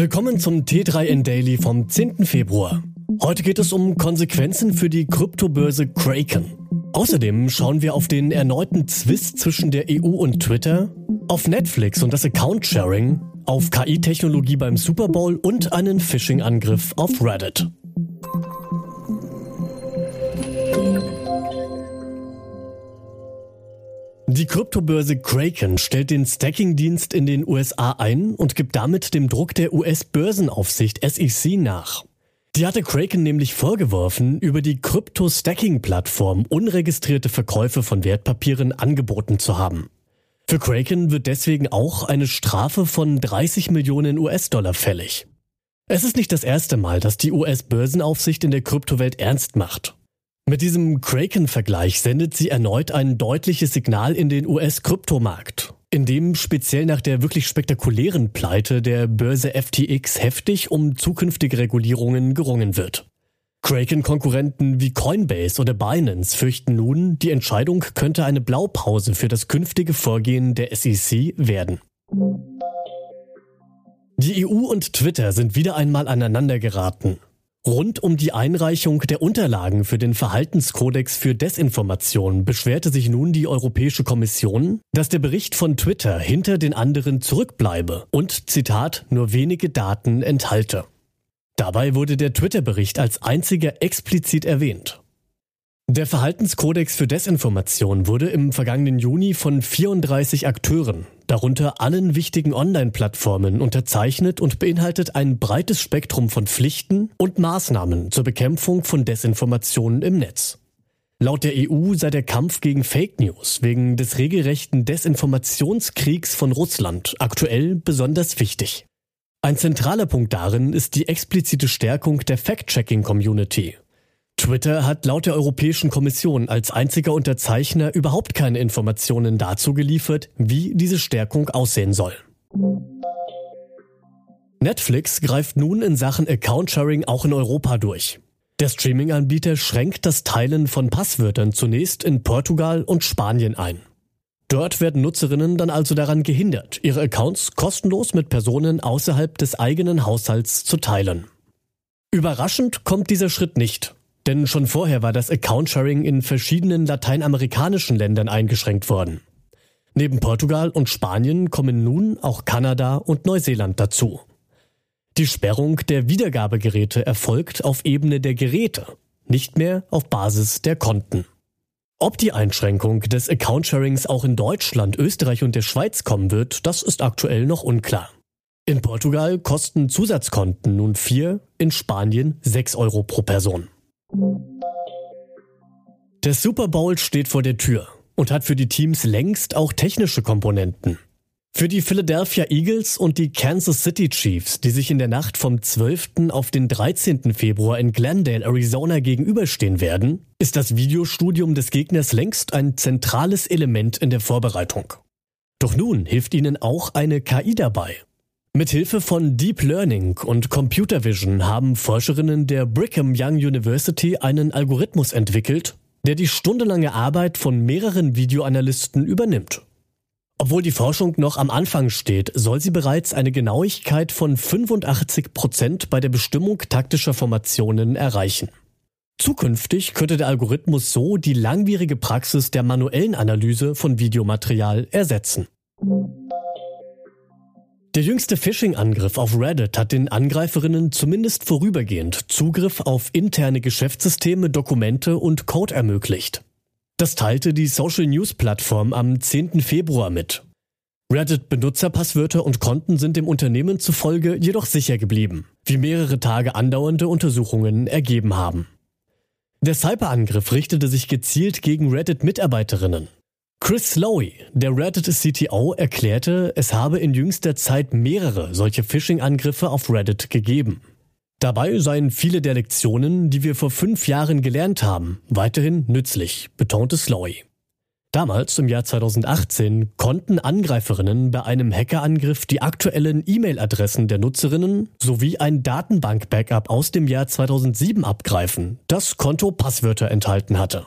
Willkommen zum T3N Daily vom 10. Februar. Heute geht es um Konsequenzen für die Kryptobörse Kraken. Außerdem schauen wir auf den erneuten Zwist zwischen der EU und Twitter, auf Netflix und das Account-Sharing, auf KI-Technologie beim Super Bowl und einen Phishing-Angriff auf Reddit. Die Kryptobörse Kraken stellt den Stacking-Dienst in den USA ein und gibt damit dem Druck der US-Börsenaufsicht SEC nach. Die hatte Kraken nämlich vorgeworfen, über die Krypto-Stacking-Plattform unregistrierte Verkäufe von Wertpapieren angeboten zu haben. Für Kraken wird deswegen auch eine Strafe von 30 Millionen US-Dollar fällig. Es ist nicht das erste Mal, dass die US-Börsenaufsicht in der Kryptowelt ernst macht. Mit diesem Kraken-Vergleich sendet sie erneut ein deutliches Signal in den US-Kryptomarkt, in dem speziell nach der wirklich spektakulären Pleite der Börse FTX heftig um zukünftige Regulierungen gerungen wird. Kraken-Konkurrenten wie Coinbase oder Binance fürchten nun, die Entscheidung könnte eine Blaupause für das künftige Vorgehen der SEC werden. Die EU und Twitter sind wieder einmal aneinander geraten. Rund um die Einreichung der Unterlagen für den Verhaltenskodex für Desinformation beschwerte sich nun die Europäische Kommission, dass der Bericht von Twitter hinter den anderen zurückbleibe und, Zitat, nur wenige Daten enthalte. Dabei wurde der Twitter-Bericht als einziger explizit erwähnt. Der Verhaltenskodex für Desinformation wurde im vergangenen Juni von 34 Akteuren, darunter allen wichtigen Online-Plattformen, unterzeichnet und beinhaltet ein breites Spektrum von Pflichten und Maßnahmen zur Bekämpfung von Desinformationen im Netz. Laut der EU sei der Kampf gegen Fake News wegen des regelrechten Desinformationskriegs von Russland aktuell besonders wichtig. Ein zentraler Punkt darin ist die explizite Stärkung der Fact-Checking-Community Twitter hat laut der Europäischen Kommission als einziger Unterzeichner überhaupt keine Informationen dazu geliefert, wie diese Stärkung aussehen soll. Netflix greift nun in Sachen Account-Sharing auch in Europa durch. Der Streaming-Anbieter schränkt das Teilen von Passwörtern zunächst in Portugal und Spanien ein. Dort werden Nutzerinnen dann also daran gehindert, ihre Accounts kostenlos mit Personen außerhalb des eigenen Haushalts zu teilen. Überraschend kommt dieser Schritt nicht. Denn schon vorher war das Account-Sharing in verschiedenen lateinamerikanischen Ländern eingeschränkt worden. Neben Portugal und Spanien kommen nun auch Kanada und Neuseeland dazu. Die Sperrung der Wiedergabegeräte erfolgt auf Ebene der Geräte, nicht mehr auf Basis der Konten. Ob die Einschränkung des Account-Sharings auch in Deutschland, Österreich und der Schweiz kommen wird, das ist aktuell noch unklar. In Portugal kosten Zusatzkonten nun 4, in Spanien 6 Euro pro Person. Der Super Bowl steht vor der Tür und hat für die Teams längst auch technische Komponenten. Für die Philadelphia Eagles und die Kansas City Chiefs, die sich in der Nacht vom 12. auf den 13. Februar in Glendale, Arizona gegenüberstehen werden, ist das Videostudium des Gegners längst ein zentrales Element in der Vorbereitung. Doch nun hilft ihnen auch eine KI dabei. Mithilfe von Deep Learning und Computer Vision haben Forscherinnen der Brigham Young University einen Algorithmus entwickelt, der die stundenlange Arbeit von mehreren Videoanalysten übernimmt. Obwohl die Forschung noch am Anfang steht, soll sie bereits eine Genauigkeit von 85 Prozent bei der Bestimmung taktischer Formationen erreichen. Zukünftig könnte der Algorithmus so die langwierige Praxis der manuellen Analyse von Videomaterial ersetzen. Der jüngste Phishing-Angriff auf Reddit hat den Angreiferinnen zumindest vorübergehend Zugriff auf interne Geschäftssysteme, Dokumente und Code ermöglicht. Das teilte die Social News Plattform am 10. Februar mit. Reddit-Benutzerpasswörter und Konten sind dem Unternehmen zufolge jedoch sicher geblieben, wie mehrere Tage andauernde Untersuchungen ergeben haben. Der Cyberangriff richtete sich gezielt gegen Reddit-Mitarbeiterinnen. Chris Slowey, der Reddit CTO, erklärte, es habe in jüngster Zeit mehrere solche Phishing-Angriffe auf Reddit gegeben. Dabei seien viele der Lektionen, die wir vor fünf Jahren gelernt haben, weiterhin nützlich, betonte Slowey. Damals, im Jahr 2018, konnten Angreiferinnen bei einem Hackerangriff die aktuellen E-Mail-Adressen der Nutzerinnen sowie ein Datenbank-Backup aus dem Jahr 2007 abgreifen, das Konto Passwörter enthalten hatte.